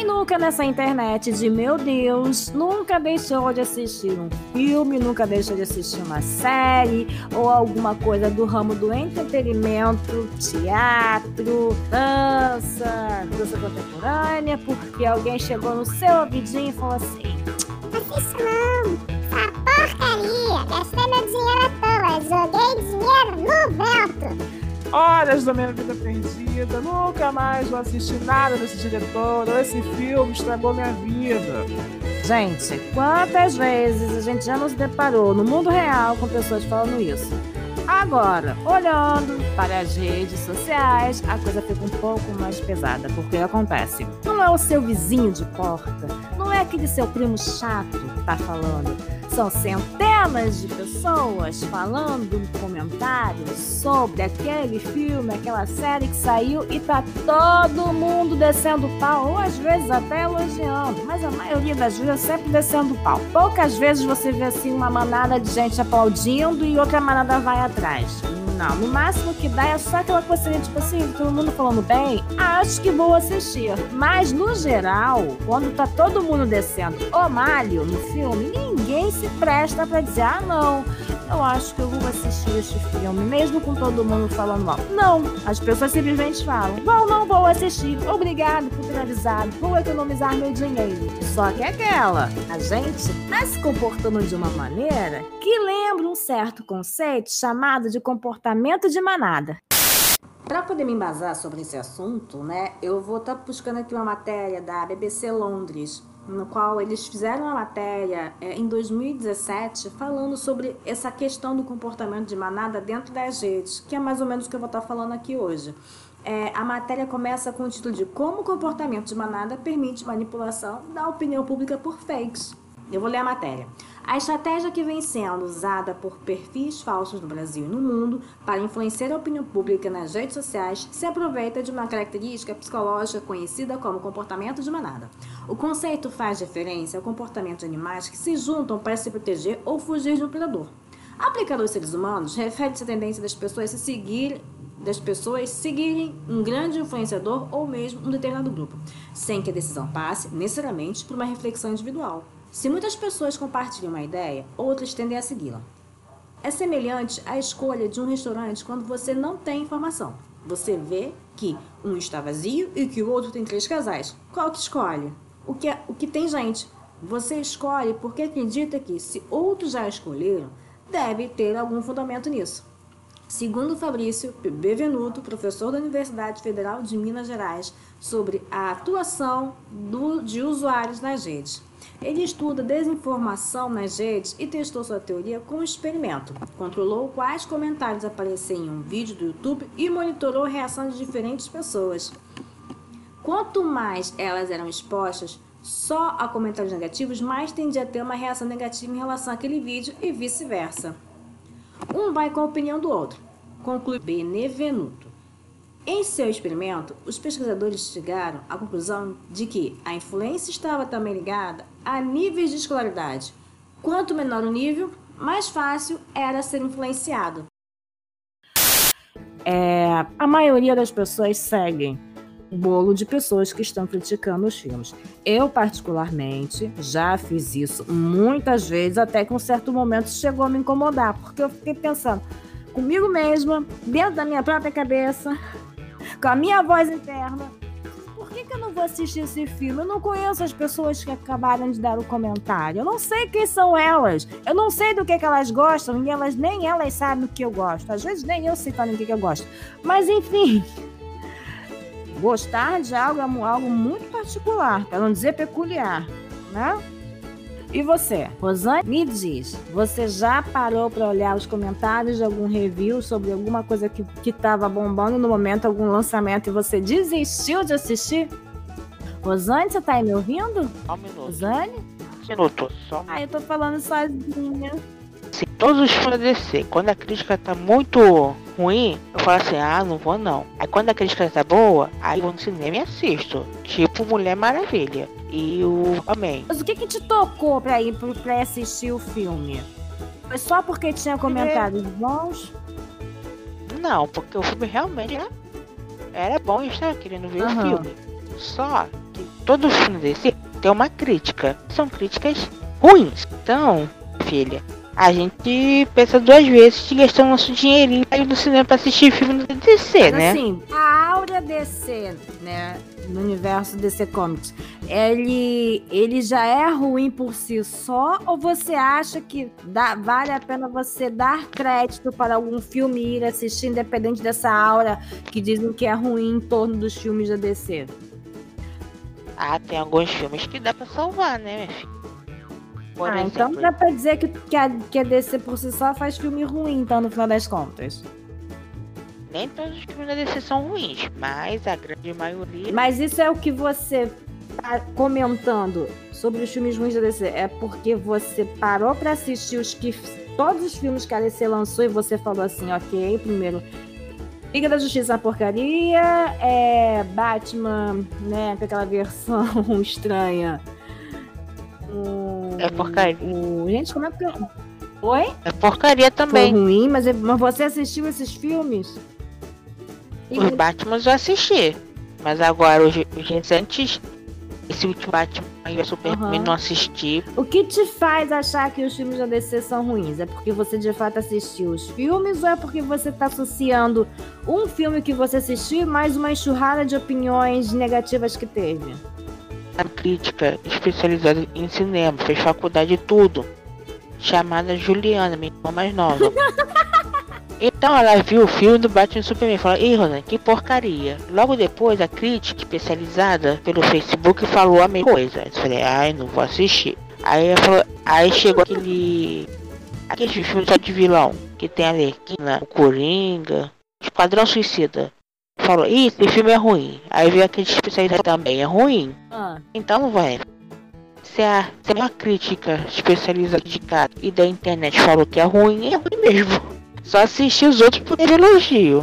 Quem nunca nessa internet de meu Deus, nunca deixou de assistir um filme, nunca deixou de assistir uma série ou alguma coisa do ramo do entretenimento, teatro, dança, dança contemporânea, porque alguém chegou no seu ouvidinho e falou assim: Assiste essa porcaria, meu dinheiro à toa, joguei dinheiro no vento. Horas da minha vida perdida, nunca mais vou assistir nada desse diretor, esse filme estragou minha vida. Gente, quantas vezes a gente já nos deparou no mundo real com pessoas falando isso? Agora, olhando para as redes sociais, a coisa fica um pouco mais pesada, porque acontece. Não é o seu vizinho de porta, não é aquele seu primo chato que tá falando. São centenas de pessoas falando comentários sobre aquele filme, aquela série que saiu e tá todo mundo descendo pau, ou às vezes até elogiando, mas a maioria das vezes é sempre descendo pau. Poucas vezes você vê assim uma manada de gente aplaudindo e outra manada vai atrás. No máximo que dá é só aquela coisa tipo assim, todo mundo falando bem, acho que vou assistir. Mas no geral, quando tá todo mundo descendo o malho no filme, ninguém se presta para dizer, ah não, eu acho que eu vou assistir este filme, mesmo com todo mundo falando mal. Não, as pessoas simplesmente falam, vou, não vou assistir, obrigado por ter avisado, vou economizar meu dinheiro. Só que é aquela, a gente tá se comportando de uma maneira que lembra um certo conceito chamado de comportamento de manada. Para poder me embasar sobre esse assunto, né, eu vou estar tá buscando aqui uma matéria da BBC Londres, no qual eles fizeram uma matéria é, em 2017 falando sobre essa questão do comportamento de manada dentro das redes, que é mais ou menos o que eu vou estar tá falando aqui hoje. É, a matéria começa com o título de Como o comportamento de manada permite manipulação da opinião pública por fakes. Eu vou ler a matéria. A estratégia que vem sendo usada por perfis falsos no Brasil e no mundo para influenciar a opinião pública nas redes sociais se aproveita de uma característica psicológica conhecida como comportamento de manada. O conceito faz referência ao comportamento de animais que se juntam para se proteger ou fugir de um predador. Aplicado aos seres humanos, refere-se à tendência das pessoas se seguir das pessoas seguirem um grande influenciador ou mesmo um determinado grupo, sem que a decisão passe necessariamente por uma reflexão individual. Se muitas pessoas compartilham uma ideia, outras tendem a segui-la. É semelhante à escolha de um restaurante quando você não tem informação. Você vê que um está vazio e que o outro tem três casais. Qual que escolhe? O que, é, o que tem gente. Você escolhe porque acredita que, se outros já escolheram, deve ter algum fundamento nisso. Segundo Fabrício Bevenuto, professor da Universidade Federal de Minas Gerais, sobre a atuação do, de usuários nas redes. Ele estuda desinformação nas redes e testou sua teoria com um experimento. Controlou quais comentários apareciam em um vídeo do YouTube e monitorou a reação de diferentes pessoas. Quanto mais elas eram expostas só a comentários negativos, mais tendia a ter uma reação negativa em relação àquele vídeo e vice-versa. Um vai com a opinião do outro, conclui Benevenuto. Em seu experimento, os pesquisadores chegaram à conclusão de que a influência estava também ligada a níveis de escolaridade. Quanto menor o nível, mais fácil era ser influenciado. É, a maioria das pessoas seguem o bolo de pessoas que estão criticando os filmes. Eu, particularmente, já fiz isso muitas vezes, até que um certo momento chegou a me incomodar, porque eu fiquei pensando comigo mesma, dentro da minha própria cabeça, com a minha voz interna. Por que, que eu não vou assistir esse filme? Eu não conheço as pessoas que acabaram de dar o comentário. Eu não sei quem são elas. Eu não sei do que, que elas gostam e elas nem elas sabem o que eu gosto. Às vezes nem eu sei também o que, que eu gosto. Mas enfim, gostar de algo é algo muito particular, para não dizer peculiar, né? E você, Rosane, me diz, você já parou para olhar os comentários de algum review sobre alguma coisa que estava bombando no momento, algum lançamento, e você desistiu de assistir? Rosane, você tá aí me ouvindo? Só um minuto. Rosane? Um minuto, só. Ah, eu tô falando sozinha. Sim, todos os filmes DC, quando a crítica tá muito ruim, eu falo assim, ah, não vou não. Aí quando a crítica tá boa, aí eu vou no cinema e assisto. Tipo Mulher Maravilha e o Amém. Mas o que que te tocou pra ir pra assistir o filme? Foi só porque tinha comentários bons? Não, porque o filme realmente era, era bom estar querendo ver o filme. Só que todo filme desse tem uma crítica. São críticas ruins. Então, filha, a gente pensa duas vezes de gastar nosso dinheirinho pra ir no cinema pra assistir filme do DC, Mas, né? assim, a áurea DC, né, no universo DC Comics, ele, ele já é ruim por si só ou você acha que dá, vale a pena você dar crédito para algum filme ir assistir, independente dessa aura que dizem que é ruim em torno dos filmes da DC? Ah, tem alguns filmes que dá pra salvar, né? Por ah, exemplo, então dá pra dizer que, que, a, que a DC por si só faz filme ruim, então, no final das contas. Nem todos os filmes da DC são ruins, mas a grande maioria. Mas isso é o que você tá comentando sobre os filmes ruins da DC. É porque você parou pra assistir os que. Todos os filmes que a DC lançou e você falou assim, ok, primeiro. Liga da Justiça é porcaria, é Batman, né, com aquela versão estranha. O, É porcaria. o- gente, como é que. Oi? É porcaria Foi também. ruim, mas, é- mas você assistiu esses filmes? Os Batman eu assisti. Mas agora, os, os recentes. Esse último Batman e o Superman Aham. não assisti. O que te faz achar que os filmes da DC são ruins? É porque você de fato assistiu os filmes ou é porque você tá associando um filme que você assistiu e mais uma enxurrada de opiniões negativas que teve? A crítica especializada em cinema, fez faculdade e tudo. Chamada Juliana, minha irmã mais nova. Então ela viu o filme do Batman Superman e falou, Ih, Ronan, que porcaria. Logo depois, a crítica especializada pelo Facebook falou a mesma coisa. Eu falei, ai, não vou assistir. Aí ela falou, aí chegou aquele. Aquele filme só de vilão, que tem a Lerquina, o Coringa, Esquadrão Suicida. Falou, ih, esse filme é ruim. Aí veio aquele especializado também, é ruim. Ah, Então, vai. Se a, se uma crítica especializada de cara e da internet falou que é ruim, é ruim mesmo. Só assistir os outros por elogio.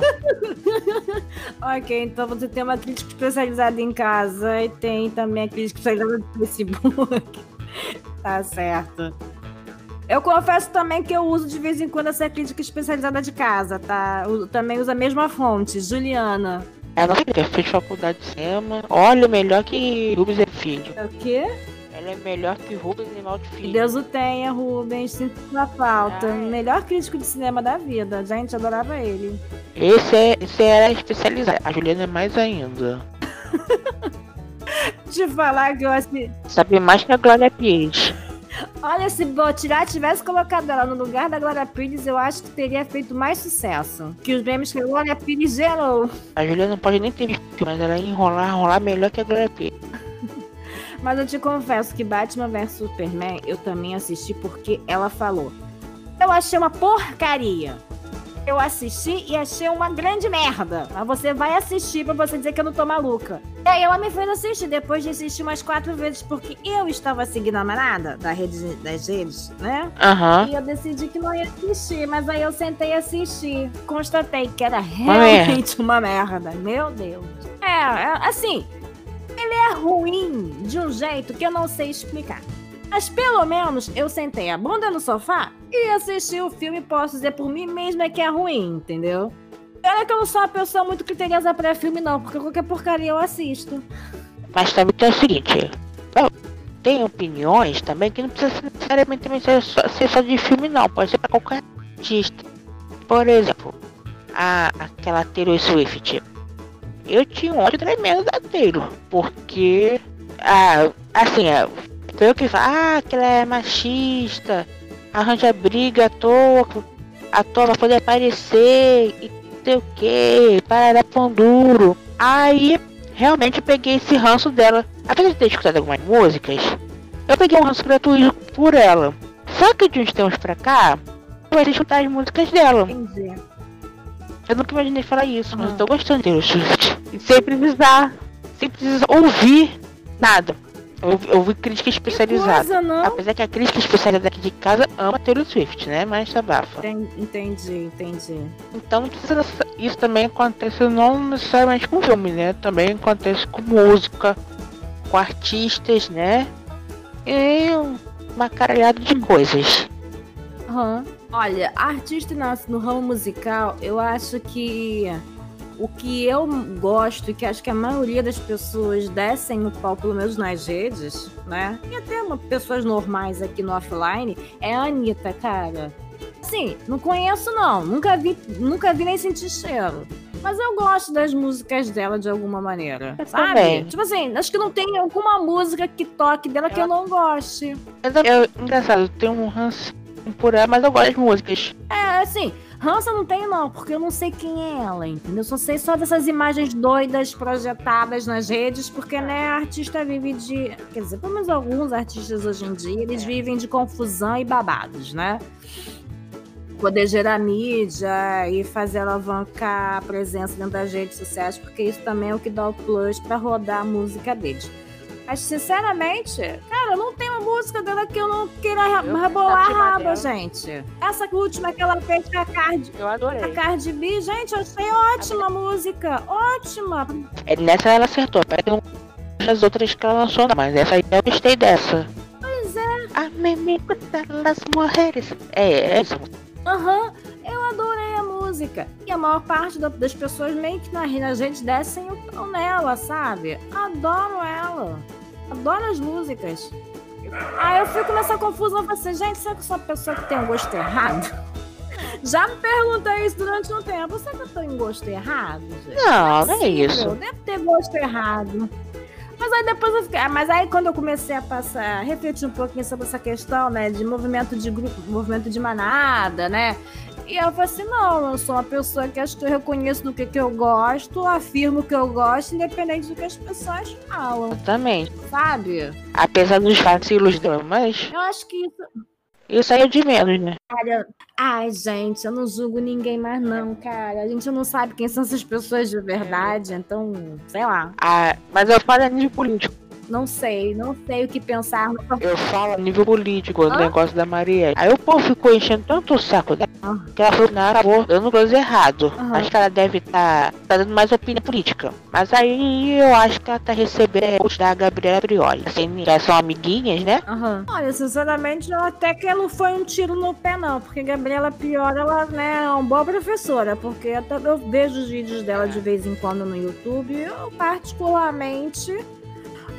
ok, então você tem uma crítica especializada em casa e tem também a crítica especializada no Facebook. tá certo. Eu confesso também que eu uso de vez em quando essa crítica especializada de casa, tá? Eu também uso a mesma fonte, Juliana. Ela fez faculdade de cinema. Olha, melhor que Rubens é filho. É o quê? Ela é melhor que Rubens e Maldo Que filho. Deus o tenha, Rubens. Sinto sua falta. Ai. Melhor crítico de cinema da vida. Gente, adorava ele. Esse, é, esse era especializado. A Juliana é mais ainda. Te falar que eu assim. Sabe mais que a Glória Pires. Olha, se Botirá tivesse colocado ela no lugar da Glória Pires, eu acho que teria feito mais sucesso. Que os memes que a Glória Pires gerou. A Juliana não pode nem ter visto, mas ela ia enrolar, enrolar melhor que a Glória Pires. Mas eu te confesso que Batman vs Superman eu também assisti porque ela falou. Eu achei uma porcaria. Eu assisti e achei uma grande merda. Mas você vai assistir pra você dizer que eu não tô maluca. E aí ela me fez assistir, depois de assistir umas quatro vezes, porque eu estava seguindo a manada da rede, das redes, né? Aham. E eu decidi que não ia assistir, mas aí eu sentei e assisti. Constatei que era merda. realmente uma merda. Meu Deus. É, é, assim, ele é ruim de um jeito que eu não sei explicar. Mas pelo menos eu sentei a bunda no sofá e assisti o filme posso dizer por mim mesma que é ruim, entendeu? Olha que eu não sou uma pessoa muito criteriosa pra filme, não, porque qualquer porcaria eu assisto. Mas também tem o seguinte, tem opiniões também que não precisa necessariamente ser só, ser só de filme não, pode ser pra qualquer artista. Por exemplo, a, aquela Taylor Swift. Eu tinha um ódio tremendo da Taylor, porque ah, assim, é, tem que fala, ah, que ela é machista, arranja briga à toa, à toa pra poder aparecer e não sei o que, para pão duro. Aí realmente peguei esse ranço dela. Apesar de ter escutado algumas músicas, eu peguei um ranço gratuito por ela. Só que de uns tempos pra cá, a escutar as músicas dela. Entendi. Eu nunca imaginei falar isso, mas Ah. eu tô gostando de Taylor Swift. E sem precisar, sem precisar ouvir nada. Eu, eu ouvi crítica especializada. Coisa? Apesar que a crítica especializada aqui de casa ama Taylor Swift, né? Mas sabafa. Entendi, entendi, entendi. Então isso também acontece não necessariamente com filme, né? Também acontece com música, com artistas, né? E uma caralhada de coisas. Aham. Olha, artista no, no ramo musical, eu acho que o que eu gosto e que acho que a maioria das pessoas descem o pau, pelo menos nas redes, né? E até uma, pessoas normais aqui no offline, é a Anitta, cara. Sim, não conheço não, nunca vi, nunca vi nem senti cheiro. Mas eu gosto das músicas dela de alguma maneira. Eu sabe? também. Tipo assim, acho que não tem alguma música que toque dela que eu não goste. Eu, eu- engraçado, eu tenho um ranço por ela, mas eu gosto das músicas. É, assim, Hansa não tem não, porque eu não sei quem é ela, entendeu? Só sei só dessas imagens doidas projetadas nas redes, porque, né, a artista vive de... Quer dizer, pelo menos alguns artistas hoje em dia, eles vivem de confusão e babados, né? Poder gerar mídia e fazer alavancar a presença dentro das redes sociais, porque isso também é o que dá o plus pra rodar a música deles. Mas, sinceramente, cara, não tem música dela que eu não queira Eu rebolar a a raba, gente. Essa última que ela fez com a Cardi, Eu a adorei. Cardi B, gente, eu achei ótima a música. Ótima. É, nessa ela acertou. Parece que não das outras que ela lançou, não, mas essa aí eu gostei dessa. Pois é. A meme das mulheres. É, é essa. Aham. Eu adorei a música. E a maior parte da- das pessoas meio que na, na gente descem o pau nela, sabe? Adoro ela. Adoro as músicas. Aí eu fico nessa confusão, eu assim, gente, será que eu sou a pessoa que tem um gosto errado? Já me perguntei isso durante um tempo. Será que eu em gosto errado, gente? Não, não é possível, isso. Deve ter gosto errado. Mas aí depois eu fiquei. Mas aí quando eu comecei a passar, a refletir um pouquinho sobre essa questão, né? De movimento de grupo, movimento de manada, né? E eu falei assim, não, eu sou uma pessoa que acho que eu reconheço do que, que eu gosto, afirmo que eu gosto, independente do que as pessoas falam, Exatamente. sabe? Apesar dos vacilos dela, mas Eu acho que isso. isso aí é de menos, né? Cara, ai, gente, eu não julgo ninguém mais, não, cara. A gente não sabe quem são essas pessoas de verdade, então, sei lá. Ah, mas eu falo a nível político. Não sei, não sei o que pensar. Eu falo a nível político, o negócio da Maria. Aí o povo ficou enchendo tanto o saco dela Ah. que ela falou, não, acabou dando coisa errado. Aham. Acho que ela deve estar tá, dando mais opinião política. Mas aí eu acho que ela tá recebendo o da Gabriela Brioli. Assim, já são amiguinhas, né? Aham. Olha, sinceramente, eu até que não foi um tiro no pé, não. Porque Gabriela Pior, ela né, é uma boa professora. Porque até eu vejo os vídeos dela de vez em quando no YouTube. Eu, particularmente,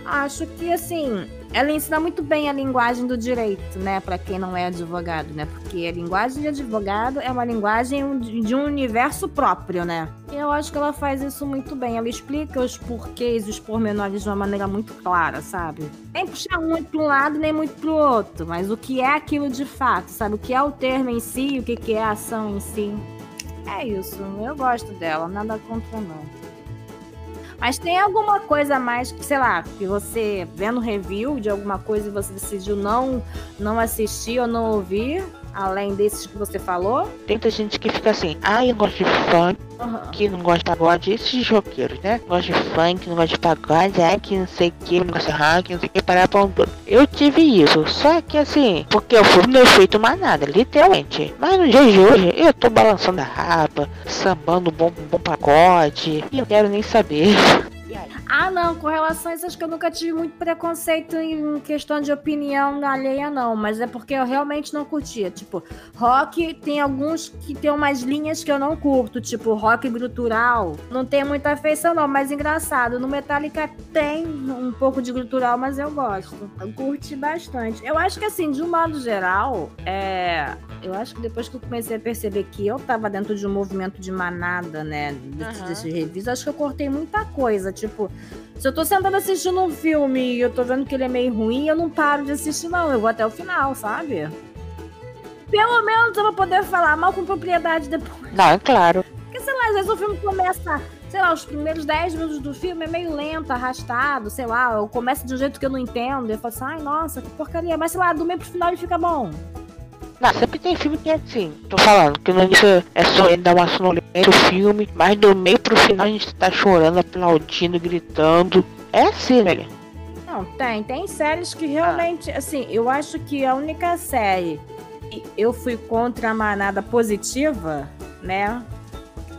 acho que, assim, ela ensina muito bem a linguagem do direito, né? Pra quem não é advogado, né? Porque a linguagem de advogado é uma linguagem de um universo próprio, né? E eu acho que ela faz isso muito bem. Ela explica os porquês os pormenores de uma maneira muito clara, sabe? Nem puxar muito para um lado, nem muito pro outro. Mas o que é aquilo de fato, sabe? O que é o termo em si, o que que é a ação em si. É isso. Eu gosto dela, nada contra não. Mas tem alguma coisa a mais que, sei lá, que você vendo review de alguma coisa e você decidiu não, não assistir ou não ouvir, além desses que você falou? Tem muita gente que fica assim, ah, eu gosto de funk, Aham. que não gosta de pagode, esses roqueiros, né? Gosta de funk, não gosta de pagode, ai que não sei o que, não gosta de rock, não sei o que, parar pra um. Eu tive isso, só que assim, porque eu fui no efeito manada, literalmente. Mas no dia de hoje, eu tô balançando a rapa, sambando bom, bom pagode, e eu quero nem saber. Ah, não, com relação a isso, acho que eu nunca tive muito preconceito em questão de opinião alheia, não. Mas é porque eu realmente não curtia. Tipo, rock tem alguns que tem umas linhas que eu não curto, tipo rock grutural. Não tem muita afeição, não, mas engraçado. No Metallica tem um pouco de grutural, mas eu gosto. Eu curti bastante. Eu acho que, assim, de um modo geral, é. Eu acho que depois que eu comecei a perceber que eu tava dentro de um movimento de manada, né? Desses, reviews, acho que eu cortei muita coisa. Tipo, se eu tô sentada assistindo um filme e eu tô vendo que ele é meio ruim, eu não paro de assistir, não. Eu vou até o final, sabe? Pelo menos eu vou poder falar mal com propriedade depois. Não, é claro. Porque, sei lá, às vezes o filme começa, sei lá, os primeiros 10 minutos do filme é meio lento, arrastado, sei lá, ou começa de um jeito que eu não entendo. E eu falo assim, ai, nossa, que porcaria. Mas, sei lá, do meio pro final ele fica bom. Não, sempre tem filme que é assim. Tô falando que no início é só ele dar uma sonolência o filme, mas do meio pro final a gente tá chorando, aplaudindo, gritando. É assim, velho. Não, tem. Tem séries que realmente, assim, eu acho que a única série que eu fui contra a manada positiva, né?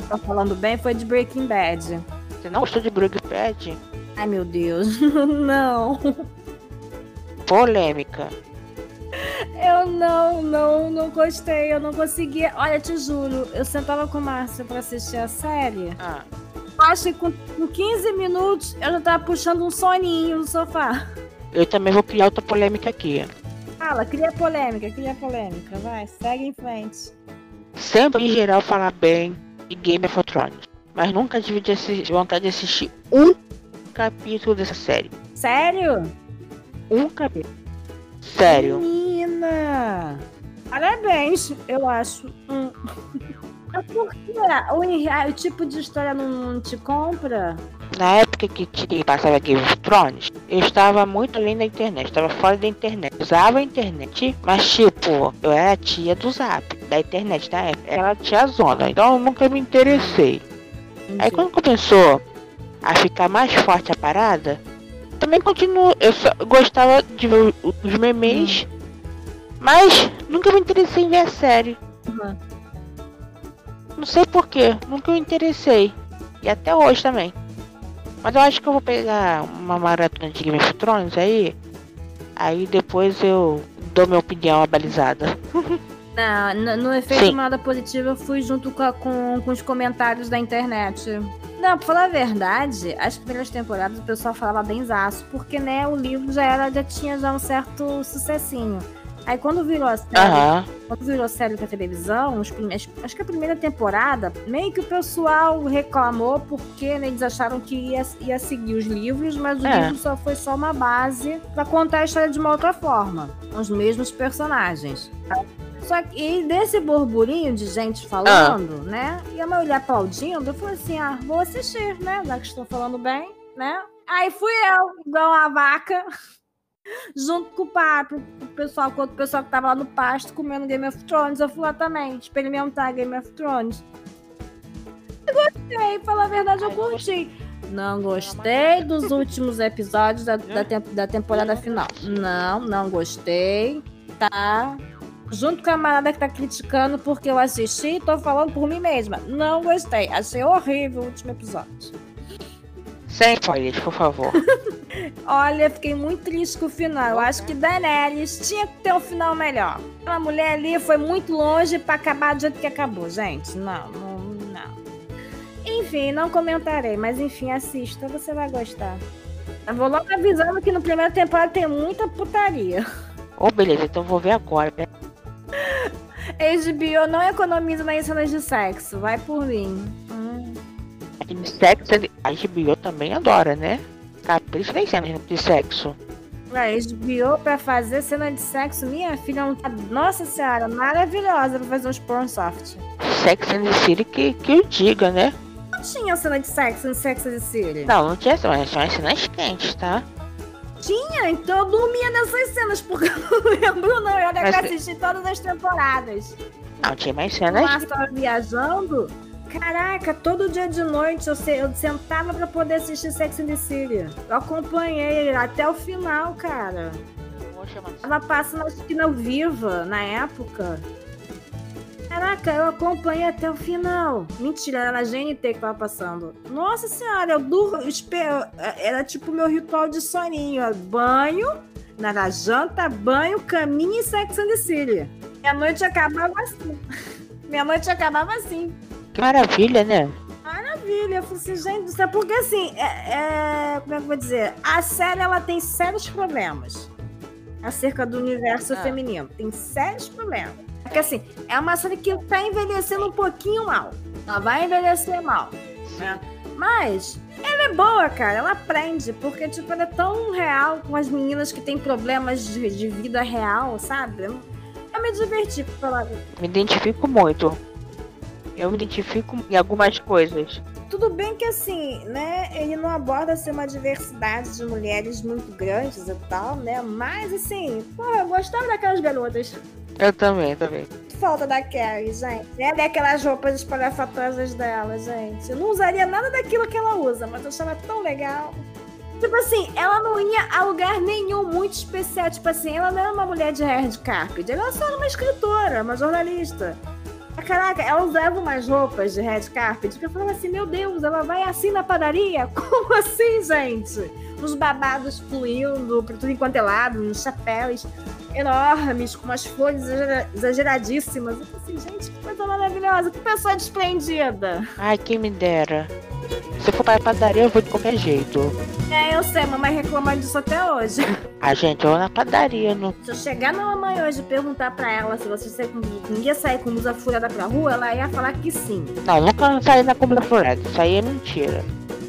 Tá falando bem, foi de Breaking Bad. Você não gostou de Breaking Bad? Ai, meu Deus. não. Polêmica. Eu não, não, não gostei. Eu não conseguia. Olha, te juro, eu sentava com o Márcio pra assistir a série. Ah, acho que com, com 15 minutos eu já tava puxando um soninho no sofá. Eu também vou criar outra polêmica aqui. Fala, cria polêmica, cria polêmica. Vai, segue em frente. Sempre em geral falar bem de Game of Thrones. Mas nunca tive de assi- vontade de assistir um capítulo dessa série. Sério? Um capítulo. Sério. Menina! Parabéns, eu acho. Hum. É porque o, o tipo de história não, te compra? Na época que tinha passava Game of Thrones, eu estava muito além da internet, estava fora da internet. Usava a internet, mas tipo, eu era tia do Zap, da internet da época. Era tia zona, então eu nunca me interessei. Aí quando começou a ficar mais forte a parada, também continuo. Eu só gostava de ver os memes, mas nunca me interessei em ver a série. Uhum. Não sei porquê, nunca me interessei. E até hoje também. Mas eu acho que eu vou pegar uma maratona de Game of Thrones aí. Aí depois eu dou minha opinião abalizada. Não, no, no efeito Sim. nada positivo eu fui junto com, a- com, com os comentários da internet. Não, pra falar a verdade, as primeiras temporadas o pessoal falava bem zaço, porque né, o livro já era, já tinha já um certo sucessinho. Aí quando virou a série, Aham. quando virou série pra televisão, acho que a primeira temporada, meio que o pessoal reclamou porque né, eles acharam que ia, ia seguir os livros, mas o É. livro só foi só uma base pra contar a história de uma outra forma, com os mesmos personagens. Só que e desse burburinho de gente falando, né? E a maioria aplaudindo, eu falei assim: ah, vou assistir, né? Já que estão falando bem, né? Aí fui eu, igual uma vaca, junto com o papo, o pessoal, com o pessoal que tava lá no pasto comendo Game of Thrones. Eu fui lá também, experimentar Game of Thrones. E gostei, falar a verdade, eu curti. Não gostei dos últimos episódios da, da, da temporada final. Não, não gostei. Tá. Junto com a camarada que tá criticando porque eu assisti e tô falando por mim mesma. Não gostei. Achei horrível o último episódio. Sem spoilers, por favor. Olha, fiquei muito triste com o final. Eu acho que Daenerys tinha que ter um final melhor. Aquela mulher ali foi muito longe pra acabar do jeito que acabou, gente. Não, não, não. Enfim, não comentarei, mas enfim, assista, você vai gostar. Eu vou logo avisando que no primeiro temporada tem muita putaria. Ô, beleza, então vou ver agora. HBO não economiza nas cenas de sexo, vai por mim. Hum. Aquele sexo, a HBO também adora, né? Capricha nas cenas de sexo. A HBO pra fazer cena de sexo, minha filha não tá. Nossa senhora, maravilhosa pra fazer uns porn soft. Sex and the City que, que eu diga, né? Não tinha cena de sexo no Sex and the City. Não, não tinha mas tinha umas cenas quentes, tá? Tinha, então eu dormia nessas cenas, porque eu não lembro, não. Eu Mas- que assisti todas as temporadas. Não, tinha mais cenas. Márcio tava viajando. Caraca, todo dia de noite eu, se- eu sentava pra poder assistir Sex and the City. Eu acompanhei até o final, cara. Acho que na Viva, na época. Caraca, eu acompanhei até o final. Mentira, era na GNT que tava passando. Nossa senhora, eu durmo. Era tipo meu ritual de soninho. Banho, na janta, banho, caminho e Sex and the City. Minha noite acabava assim. Minha noite acabava assim. Maravilha, né? Maravilha. Eu falei assim, gente do céu, porque assim, é, é- como é que eu vou dizer? A série ela tem sérios problemas acerca do universo Ah. feminino. Tem sérios problemas. Porque assim, é uma série que tá envelhecendo um pouquinho mal. Ela vai envelhecer mal. né? Mas ela é boa, cara. Ela aprende. Porque, tipo, ela é tão real com as meninas que têm problemas de, de vida real, sabe? Eu me diverti pra falar. Me identifico muito. Eu me identifico em algumas coisas. Tudo bem que assim, né, ele não aborda assim, uma diversidade de mulheres muito grandes e tal, né? Mas assim, porra, eu gostava daquelas garotas. Eu também, também. Falta da Carrie, gente. Ela é aquelas roupas espalhafatosas dela, gente. Eu não usaria nada daquilo que ela usa, mas eu achava tão legal. Tipo assim, ela não ia a lugar nenhum muito especial. Tipo assim, ela não era uma mulher de red carpet. Ela só era uma escritora, uma jornalista. Caraca, ela usava umas roupas de red carpet que eu falava assim, meu Deus, ela vai assim na padaria? Como assim, gente? Uns babados fluindo por tudo enquanto é lado, uns chapéus enormes, com umas exagera- exageradíssimas. Eu falei assim, gente, que coisa maravilhosa, que pessoa desprendida. Ai, quem me dera. Se for pra padaria, eu vou de qualquer jeito. É, eu sei, mamãe reclama disso até hoje. A gente, eu vou na padaria, não. Se eu chegar na mamãe hoje e perguntar pra ela se você sai com, ia sair com blusa furada pra rua, ela ia falar que sim. Não, nunca saí na compra furada. Isso aí é mentira.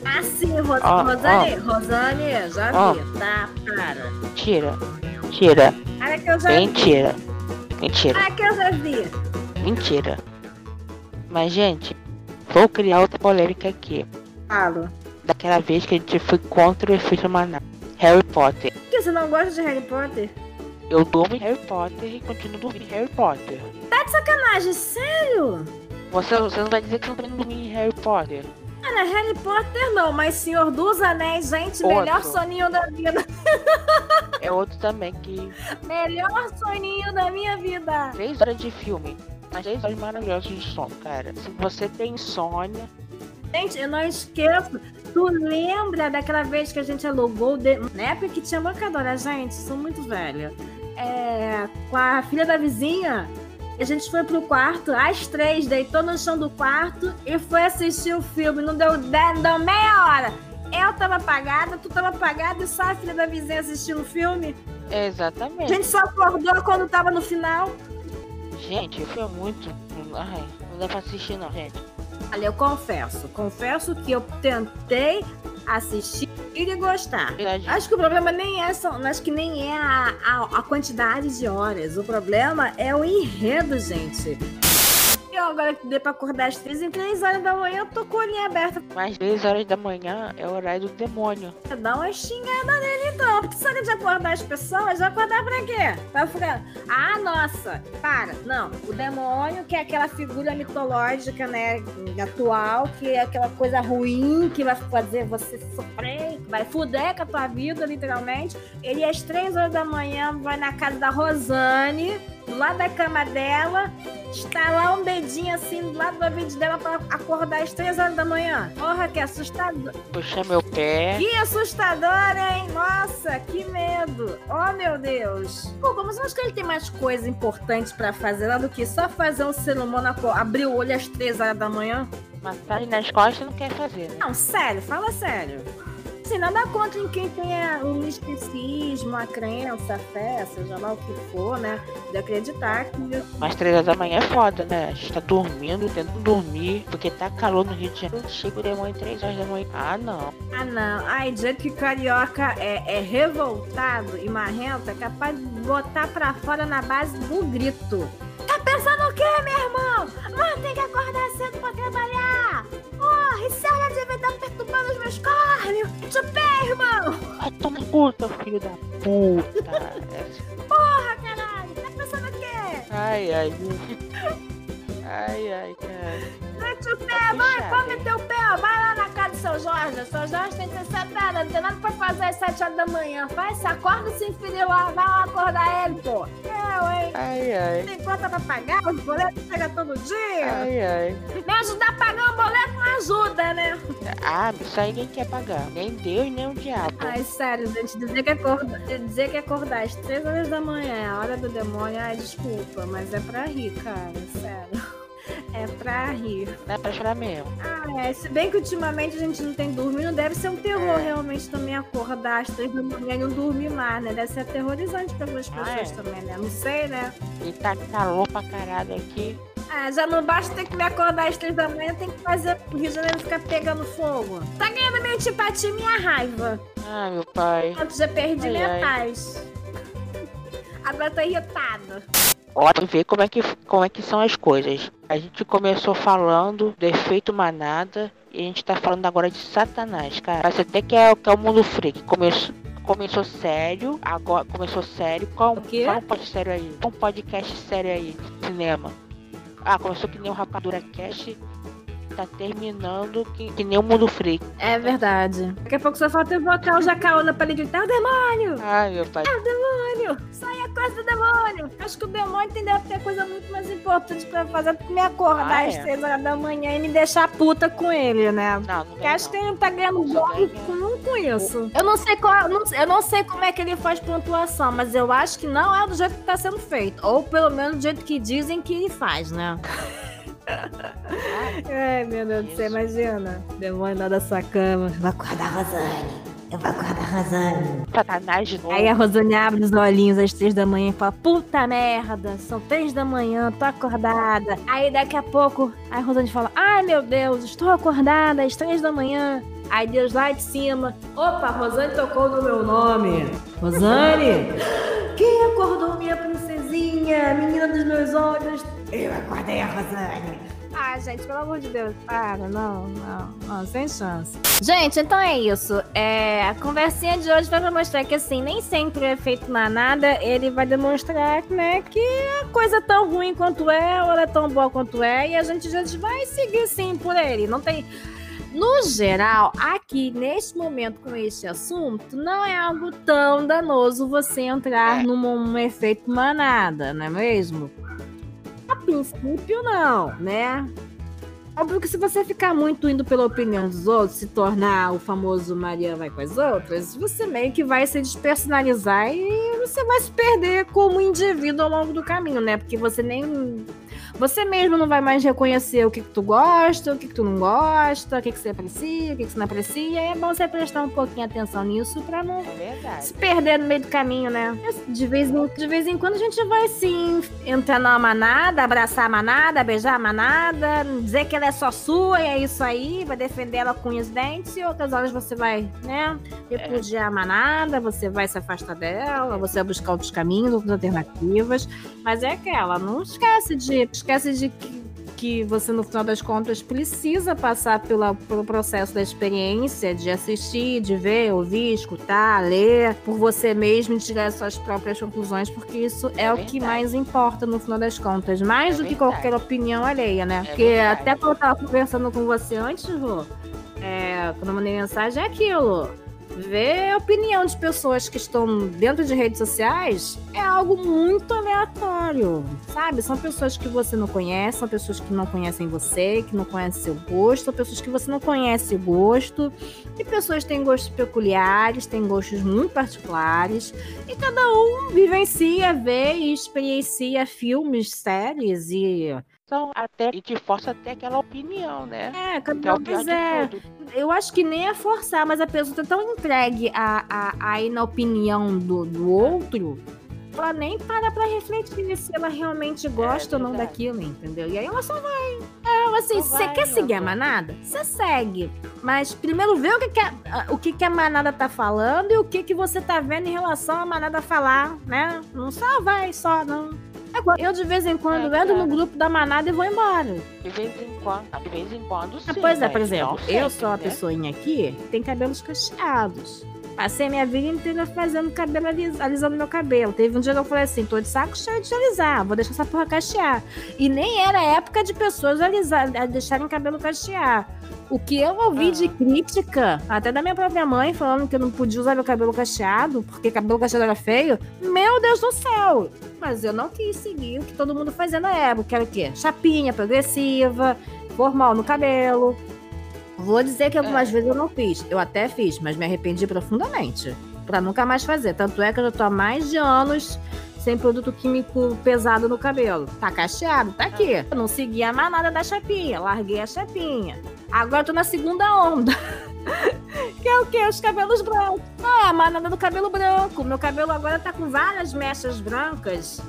Ah, sim, Ros Ó, Rosane, Rosane, já Ó. vi, tá, para. Mentira. Mentira. Olha que eu já vi. Mentira. Mentira. Olha que eu já vi. Mentira. Mas, gente, vou criar outra polêmica aqui. Falo. Daquela vez que a gente foi contra o efeito maná. Harry Potter. Por que você não gosta de Harry Potter? Eu durmo em Harry Potter e continuo dormindo em Harry Potter. Tá de sacanagem, sério? Você, você não vai dizer que você não tem dormir em Harry Potter. Olha, Harry Potter não, mas Senhor dos Anéis, gente, Outro. melhor soninho da vida. É outro também que. Melhor soninho da minha vida. Três horas de filme. Mas três horas maravilhosas de sono, cara. Se você tem insônia. Gente, eu não esqueço. Tu lembra daquela vez que a gente alugou, de... na época que tinha locadora, gente, sou muito velha. É, com a filha da vizinha, a gente foi pro quarto, às três, deitou no chão do quarto e foi assistir o filme. Não deu, dez- não deu meia hora. Eu tava apagada, tu tava apagada e só a filha da vizinha assistindo o filme. A Exatamente. gente só acordou quando tava no final. Gente, foi muito. Ai, não dá pra assistir não, gente. Olha, eu confesso, confesso que eu tentei assistir e gostar. Verdade. Acho que o problema nem é, só, acho que nem é a, a, a quantidade de horas. O problema é o enredo, gente. Eu agora que dei pra acordar às três, em três horas da manhã, eu tô com a olhinha aberta. Mas 10 horas da manhã é o horário do demônio. Dá uma xingada nele então. Porque se a gente acordar as pessoas, vai acordar pra quê? Pra ficar. Ah, nossa! Para! Não. O demônio, que é aquela figura mitológica, né? Atual, que é aquela coisa ruim que vai fazer você sofrer, que vai fuder com a tua vida, literalmente. Ele às três horas da manhã vai na casa da Rosane, do lado da cama dela, estalar um dedinho assim do lado do ouvido dela pra acordar às três horas da manhã. Porra, que assustador. Puxa meu pé. Que assustador, hein? Nossa, que medo. Oh, meu Deus. Pô, como você acha que ele tem mais coisa importante pra fazer lá do que só fazer um ser humano abrir o olho às três horas da manhã? Massagem nas costas não quer fazer, né? Não, sério, fala sério. Assim, nada contra em quem tenha o misticismo, a crença, a fé, seja lá o que for, né? De acreditar que Mas 3 horas da manhã é foda, né? A gente tá dormindo, tentando dormir, porque tá calor no Rio de Janeiro. Chega o demônio 3 horas da manhã. Ah, não. Ah, não. Ai, do jeito que carioca é, é revoltado e marrento, é capaz de botar pra fora na base do grito. Tá pensando o quê, meu irmão? Mas tem que acordar cedo pra trabalhar. Hora de vida tá perturbando os meus córneos. Te pé, irmão. Vai tomar puta, filho da puta. Porra, caralho. Tá pensando o quê? Ai, ai. Ai, ai, cara. Mete o pé, Tá vai, come teu pé. Vai lá na casa do seu Jorge. Seu Jorge tem 60 anos, não tem nada pra fazer às 7 horas da manhã. Vai, se acorda se filho lá, vai lá acordar ele, pô. Eu, hein? Ai, ai. Tem conta pra pagar, os boletos chegam todo dia. Ai, ai. Me ajudar a pagar um boleto não ajuda, né? Ah, isso aí ninguém quer pagar. Nem Deus, nem o diabo. Ai, sério, gente, dizer que acordar, dizer que acordar às 3 horas da manhã é a hora do demônio, ai, desculpa, mas é pra rir, cara, sério. É pra rir. Não é pra chorar mesmo. Ah, é, se bem que ultimamente a gente não tem dormido, deve ser um terror É. realmente também acordar às 3 da manhã e não dormir mais, né? Deve ser aterrorizante pra algumas Ah, pessoas é? também, né? Não sei, né? E tá calor pra caralho aqui. Ah, já não basta ter que me acordar às três da manhã, tem que fazer o Rio de Janeiro ficar pegando fogo. Tá ganhando minha antipatia e minha raiva. Ai, meu pai. Eu já perdi Ai, minha ai. paz. Agora tô irritada. Olha, ver como é, que, como é que são as coisas. A gente começou falando do efeito manada e a gente tá falando agora de Satanás, cara. Parece até que é, que é o mundo freak. Começou, começou sério, agora começou sério. Qual, O quê? Fala um podcast sério aí. Um podcast sério aí cinema. Ah, começou que nem o Rapadura Cast. Tá terminando que, que nem o mundo freak. É verdade. Daqui a pouco só falta invocar o Jacaúna pra ele gritar: o demônio! Ai, meu pai. Demônio! Sai a coisa do demônio! Acho que o demônio tem deve ter coisa muito mais importante pra fazer do que me acordar Ah, às é? 6 horas da manhã e me deixar puta com ele, né? Não, não Porque acho que não. ele não tá ganhando daí com, com isso. Eu não sei qual, não- eu não sei como é que ele faz pontuação, mas eu acho que não é do jeito que tá sendo feito. Ou pelo menos do jeito que dizem que ele faz, né? Ai, meu Deus do céu, imagina. Demônio lá da sua cama. Vai acordar a Rosane. Eu vou acordar a Rosane. Satanás de novo. Aí a Rosane abre os olhinhos às três da manhã e fala: Puta merda, são três da manhã, tô acordada. Aí daqui a pouco a Rosane fala: Ai meu Deus, estou acordada às três da manhã. Aí Deus lá de cima: Opa, Rosane tocou no meu nome. Rosane? Quem acordou minha princesinha, menina dos meus olhos? Eu acordei a Rosane. Ah, gente, pelo amor de Deus, para, não, não, não, sem chance. Gente, então é isso. É, a conversinha de hoje vai mostrar que, assim, nem sempre o efeito manada, ele vai demonstrar, né, que a coisa é tão ruim quanto é, ou ela é tão boa quanto é, e a gente, a gente vai seguir, sim, por ele. Não tem... No geral, aqui, neste momento, com este assunto, não é algo tão danoso você entrar num, num efeito manada, não é mesmo? A princípio, não, né? Óbvio que se você ficar muito indo pela opinião dos outros, se tornar o famoso Maria vai com as outras, você meio que vai se despersonalizar e você vai se perder como indivíduo ao longo do caminho, né? Porque você nem. Você mesmo não vai mais reconhecer o que, que tu gosta, o que, que tu não gosta, o que, que você aprecia, o que, que você não aprecia. É bom você prestar um pouquinho atenção nisso pra não É se perder no meio do caminho, né? De vez, em, de vez em quando a gente vai sim entrar numa manada, abraçar a manada, beijar a manada, dizer que ela é só sua e é isso aí, vai defender ela com os dentes, e outras horas você vai, né, repudiar a manada, você vai se afastar dela, você vai buscar outros caminhos, outras alternativas. Mas é aquela, não esquece de. Esquece de que que você, no final das contas, precisa passar pela, pelo processo da experiência, de assistir, de ver, ouvir, escutar, ler, por você mesmo e tirar as suas próprias conclusões, porque isso é, É o que mais importa no final das contas, mais É do que verdade. qualquer opinião alheia, né? É porque verdade. até quando eu tava conversando com você antes, Rô, é, quando eu mandei mensagem, é aquilo. Ver a opinião de pessoas que estão dentro de redes sociais é algo muito aleatório, sabe? São pessoas que você não conhece, são pessoas que não conhecem você, que não conhecem seu gosto, são pessoas que você não conhece o gosto, e pessoas têm gostos peculiares, têm gostos muito particulares, e cada um vivencia, vê e experiencia filmes, séries e. Então, até, e te força até aquela opinião, né? É, é cada o um pior quiser. tudo. eu acho que nem é forçar, mas a pessoa tá tão entregue a, a, a ir na opinião do, do outro, ela nem para pra refletir se ela realmente gosta ou não É daquilo, entendeu? E aí ela só vai. É, assim, você quer seguir a manada? Você segue. Mas primeiro vê o que, que, a, o que, que a manada tá falando e o que, que você tá vendo em relação à manada falar, né? Não só vai, só não. Agora, Eu, de vez em quando, É, entro no grupo da manada e vou embora. De vez em quando, de vez em quando, sim. Pois é, mas por exemplo, não eu sempre, sou uma né? pessoinha aqui que tem cabelos cacheados. Passei minha vida inteira fazendo cabelo, alis- alisando meu cabelo. Teve um dia que eu falei assim, tô de saco cheio de alisar, vou deixar essa porra cachear. E nem era época de pessoas alisar, deixarem cabelo cachear. O que eu ouvi de Ah. crítica, até da minha própria mãe, falando que eu não podia usar meu cabelo cacheado, porque cabelo cacheado era feio, meu Deus do céu! Mas eu não quis seguir o que todo mundo fazia na época, que era o quê? Chapinha progressiva, formal no cabelo. Vou dizer que algumas É. vezes eu não fiz. Eu até fiz, mas me arrependi profundamente. Pra nunca mais fazer. Tanto é que eu já tô há mais de anos sem produto químico pesado no cabelo. Tá cacheado? Tá aqui. Eu não segui a manada da chapinha. Larguei a chapinha. Agora eu tô na segunda onda. que é o quê? Os cabelos brancos. Ah, a manada do cabelo branco. Meu cabelo agora tá com várias mechas brancas.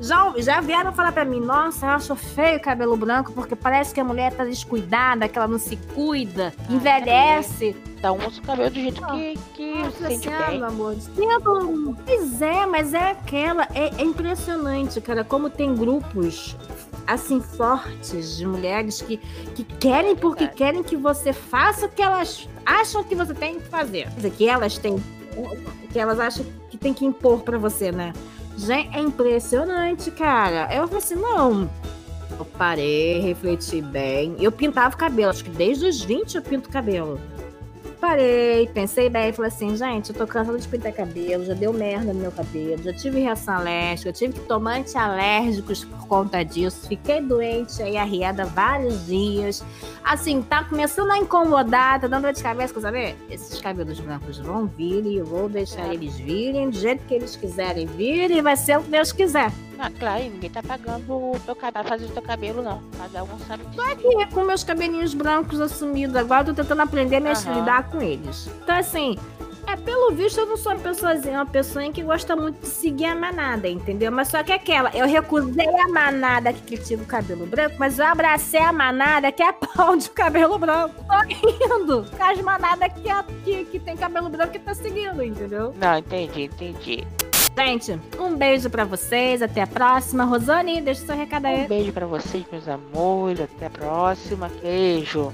Já, já vieram falar pra mim, nossa, eu acho feio o cabelo branco, porque parece que a mulher tá descuidada, que ela não se cuida, envelhece. Então usa o cabelo do jeito que, que Nossa se sente Senhora, bem. meu amor. Pois é, mas é aquela. É, é impressionante, cara, como tem grupos assim fortes de mulheres que, que querem porque verdade. querem que você faça o que elas acham que você tem que fazer. Quer dizer, que elas têm. Que elas acham que tem que impor pra você, né? Gente, é impressionante, cara. Eu falei assim, não. Eu parei, refleti bem. Eu pintava o cabelo, acho que desde os 20 eu pinto cabelo. Parei, pensei bem, falei assim, gente, eu tô cansada de pintar cabelo, já deu merda no meu cabelo, já tive reação alérgica, eu tive que tomar antialérgicos por conta disso, fiquei doente aí, arriada vários dias. Assim, tá começando a incomodar, tá dando dor de cabeça, quer saber? Esses cabelos brancos vão vir e eu vou deixar É. eles virem do jeito que eles quiserem vir e vai ser o que Deus quiser. Ah, claro, e ninguém tá pagando o teu cabelo, fazer o teu cabelo, não. Cada um sabe disso. E com meus cabelinhos brancos assumidos agora, eu tô tentando aprender a me Aham. lidar com eles. Então, assim, é pelo visto eu não sou uma pessoazinha, uma pessoa que gosta muito de seguir a manada, entendeu? Mas só que aquela, eu recusei a manada que critica o cabelo branco, mas eu abracei a manada que é pau de cabelo branco. Tô rindo com as manadas que, é- que, que tem cabelo branco que tá seguindo, entendeu? Não, entendi, entendi. Gente, um beijo pra vocês, até a próxima. Rosane, deixa seu recado aí. Um beijo pra vocês, meus amores. Até a próxima. Beijo.